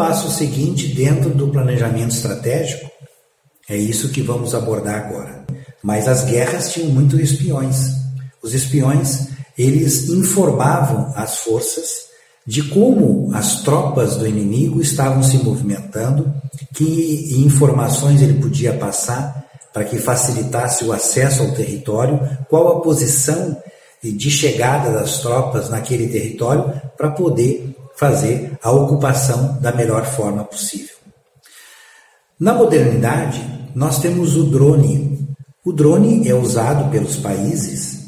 passo seguinte dentro do planejamento estratégico? É isso que vamos abordar agora. Mas as guerras tinham muitos espiões. Os espiões, eles informavam as forças de como as tropas do inimigo estavam se movimentando, que informações ele podia passar para que facilitasse o acesso ao território, qual a posição de chegada das tropas naquele território para poder fazer a ocupação da melhor forma possível. Na modernidade, nós temos o drone. O drone é usado pelos países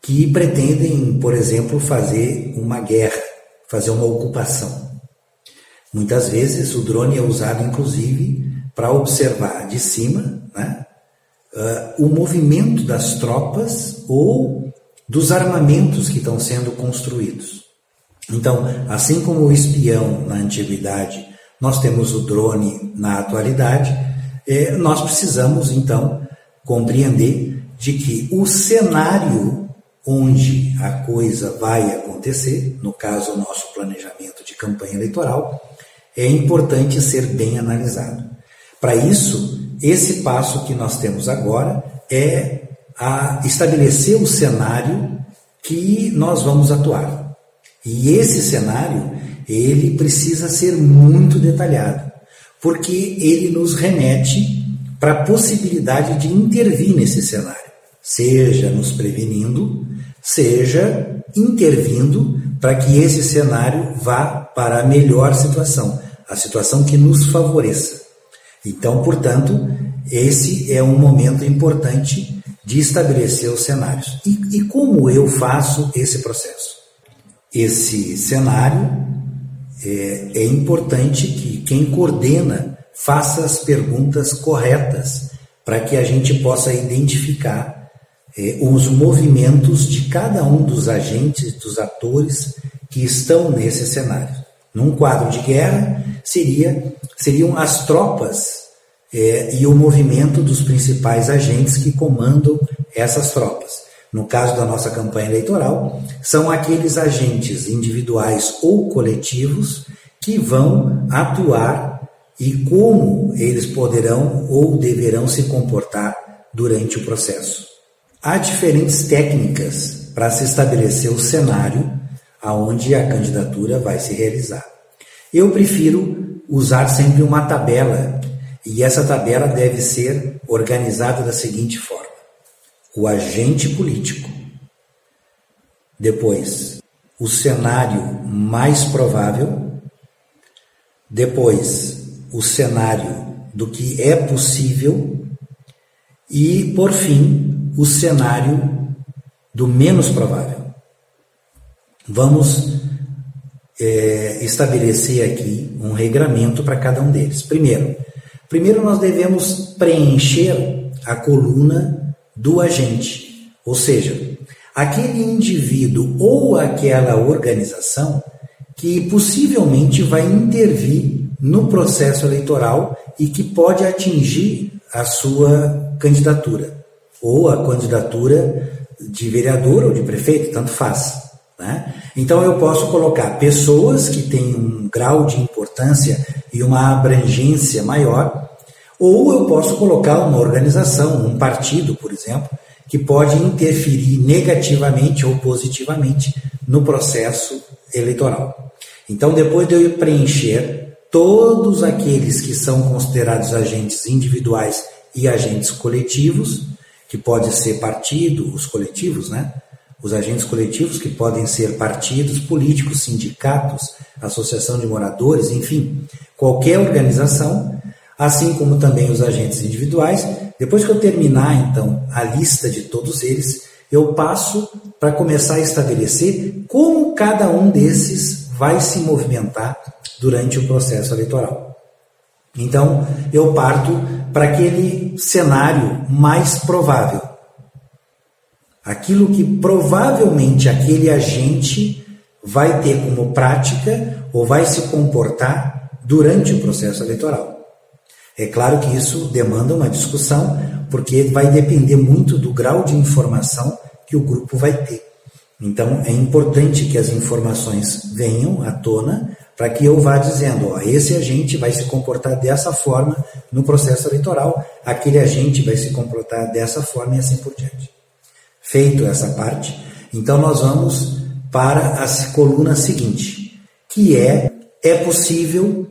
que pretendem, por exemplo, fazer uma guerra, fazer uma ocupação. Muitas vezes o drone é usado, inclusive, para observar de cima né, uh, o movimento das tropas ou dos armamentos que estão sendo construídos. Então, assim como o espião na antiguidade, nós temos o drone na atualidade, eh, nós precisamos então compreender de que o cenário onde a coisa vai acontecer, no caso o nosso planejamento de campanha eleitoral, é importante ser bem analisado. Para isso, esse passo que nós temos agora é estabelecer o cenário que nós vamos atuar. E esse cenário, ele precisa ser muito detalhado, porque ele nos remete para a possibilidade de intervir nesse cenário, seja nos prevenindo, seja intervindo para que esse cenário vá para a melhor situação, a situação que nos favoreça. Então, portanto, esse é um momento importante de estabelecer os cenários. E, e como eu faço esse processo? Esse cenário é, é importante que quem coordena faça as perguntas corretas para que a gente possa identificar é, os movimentos de cada um dos agentes, dos atores que estão nesse cenário. Num quadro de guerra, seria, seriam as tropas é, e o movimento dos principais agentes que comandam essas tropas. No caso da nossa campanha eleitoral, são aqueles agentes individuais ou coletivos que vão atuar e como eles poderão ou deverão se comportar durante o processo. Há diferentes técnicas para se estabelecer o cenário aonde a candidatura vai se realizar. Eu prefiro usar sempre uma tabela e essa tabela deve ser organizada da seguinte forma: o agente político, depois o cenário mais provável, depois o cenário do que é possível e, por fim, o cenário do menos provável. Vamos é, estabelecer aqui um regramento para cada um deles. Primeiro, Primeiro, nós devemos preencher a coluna do agente, ou seja, aquele indivíduo ou aquela organização que possivelmente vai intervir no processo eleitoral e que pode atingir a sua candidatura, ou a candidatura de vereador ou de prefeito, tanto faz. Né? Então eu posso colocar pessoas que têm um grau de importância e uma abrangência maior, ou eu posso colocar uma organização, um partido, por exemplo, que pode interferir negativamente ou positivamente no processo eleitoral. Então, depois de eu preencher todos aqueles que são considerados agentes individuais e agentes coletivos, que pode ser partido, os coletivos, né? Os agentes coletivos que podem ser partidos políticos, sindicatos, associação de moradores, enfim, qualquer organização, assim como também os agentes individuais. Depois que eu terminar então a lista de todos eles, eu passo para começar a estabelecer como cada um desses vai se movimentar durante o processo eleitoral. Então, eu parto para aquele cenário mais provável aquilo que provavelmente aquele agente vai ter como prática ou vai se comportar durante o processo eleitoral. É claro que isso demanda uma discussão, porque vai depender muito do grau de informação que o grupo vai ter. Então é importante que as informações venham à tona para que eu vá dizendo, ó, esse agente vai se comportar dessa forma no processo eleitoral, aquele agente vai se comportar dessa forma e assim por diante. Feito essa parte, então nós vamos para a coluna seguinte, que é é possível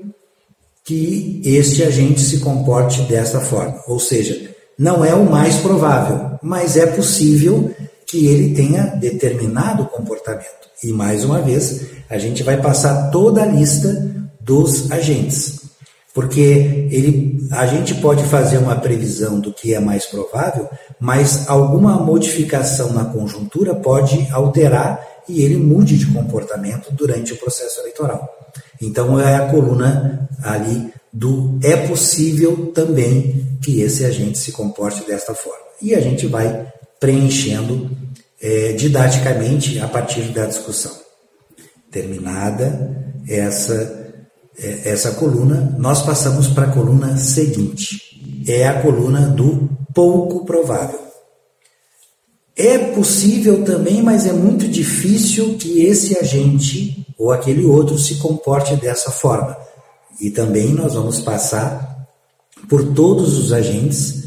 que este agente se comporte dessa forma, ou seja, não é o mais provável, mas é possível que ele tenha determinado comportamento. E mais uma vez, a gente vai passar toda a lista dos agentes. Porque ele, a gente pode fazer uma previsão do que é mais provável, mas alguma modificação na conjuntura pode alterar e ele mude de comportamento durante o processo eleitoral. Então é a coluna ali do é possível também que esse agente se comporte desta forma. E a gente vai preenchendo é, didaticamente a partir da discussão. Terminada essa, é, essa coluna, nós passamos para a coluna seguinte. É a coluna do pouco provável. É possível também, mas é muito difícil que esse agente ou aquele outro se comporte dessa forma. E também nós vamos passar por todos os agentes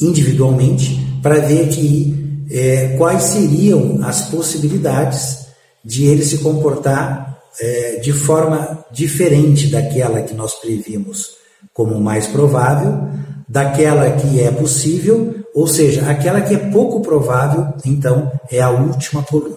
individualmente para ver que é, quais seriam as possibilidades de ele se comportar é, de forma diferente daquela que nós previmos como mais provável, daquela que é possível, ou seja, aquela que é pouco provável, então é a última coluna.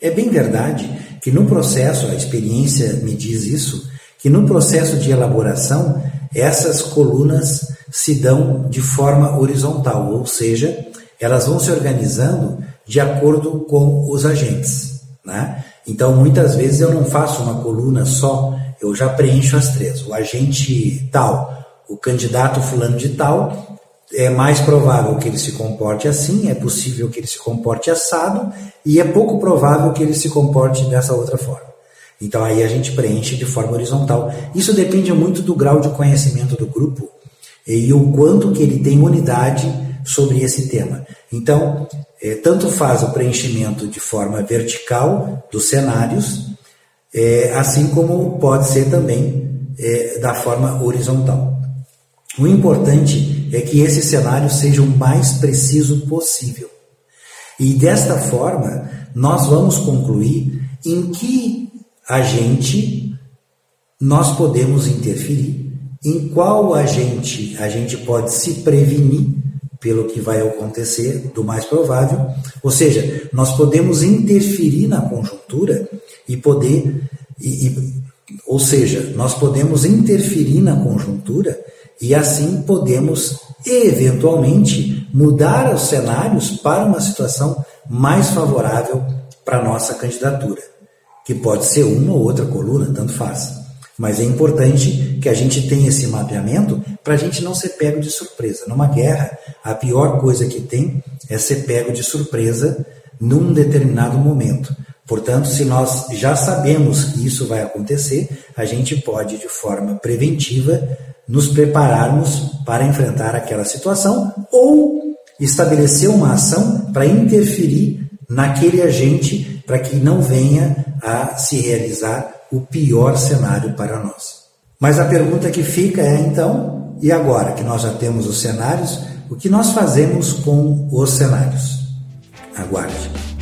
É bem verdade que no processo, a experiência me diz isso, que no processo de elaboração, essas colunas se dão de forma horizontal, ou seja, elas vão se organizando de acordo com os agentes. Né? Então, muitas vezes eu não faço uma coluna só, eu já preencho as três. O agente tal, o candidato fulano de tal, é mais provável que ele se comporte assim, é possível que ele se comporte assado, e é pouco provável que ele se comporte dessa outra forma. Então aí a gente preenche de forma horizontal. Isso depende muito do grau de conhecimento do grupo e o quanto que ele tem unidade sobre esse tema. Então, é, tanto faz o preenchimento de forma vertical dos cenários, é, assim como pode ser também é, da forma horizontal. O importante é que esse cenário seja o mais preciso possível. E desta forma, nós vamos concluir em que agente nós podemos interferir, em qual agente a gente pode se prevenir pelo que vai acontecer, do mais provável. Ou seja, nós podemos interferir na conjuntura e poder. E, e, ou seja, nós podemos interferir na conjuntura e assim podemos eventualmente mudar os cenários para uma situação mais favorável para a nossa candidatura, que pode ser uma ou outra coluna, tanto faz. Mas é importante que a gente tenha esse mapeamento para a gente não ser pego de surpresa. Numa guerra, a pior coisa que tem é ser pego de surpresa num determinado momento. Portanto, se nós já sabemos que isso vai acontecer, a gente pode, de forma preventiva, nos prepararmos para enfrentar aquela situação ou estabelecer uma ação para interferir naquele agente para que não venha a se realizar o pior cenário para nós. Mas a pergunta que fica é então, e agora que nós já temos os cenários, o que nós fazemos com os cenários? Aguarde.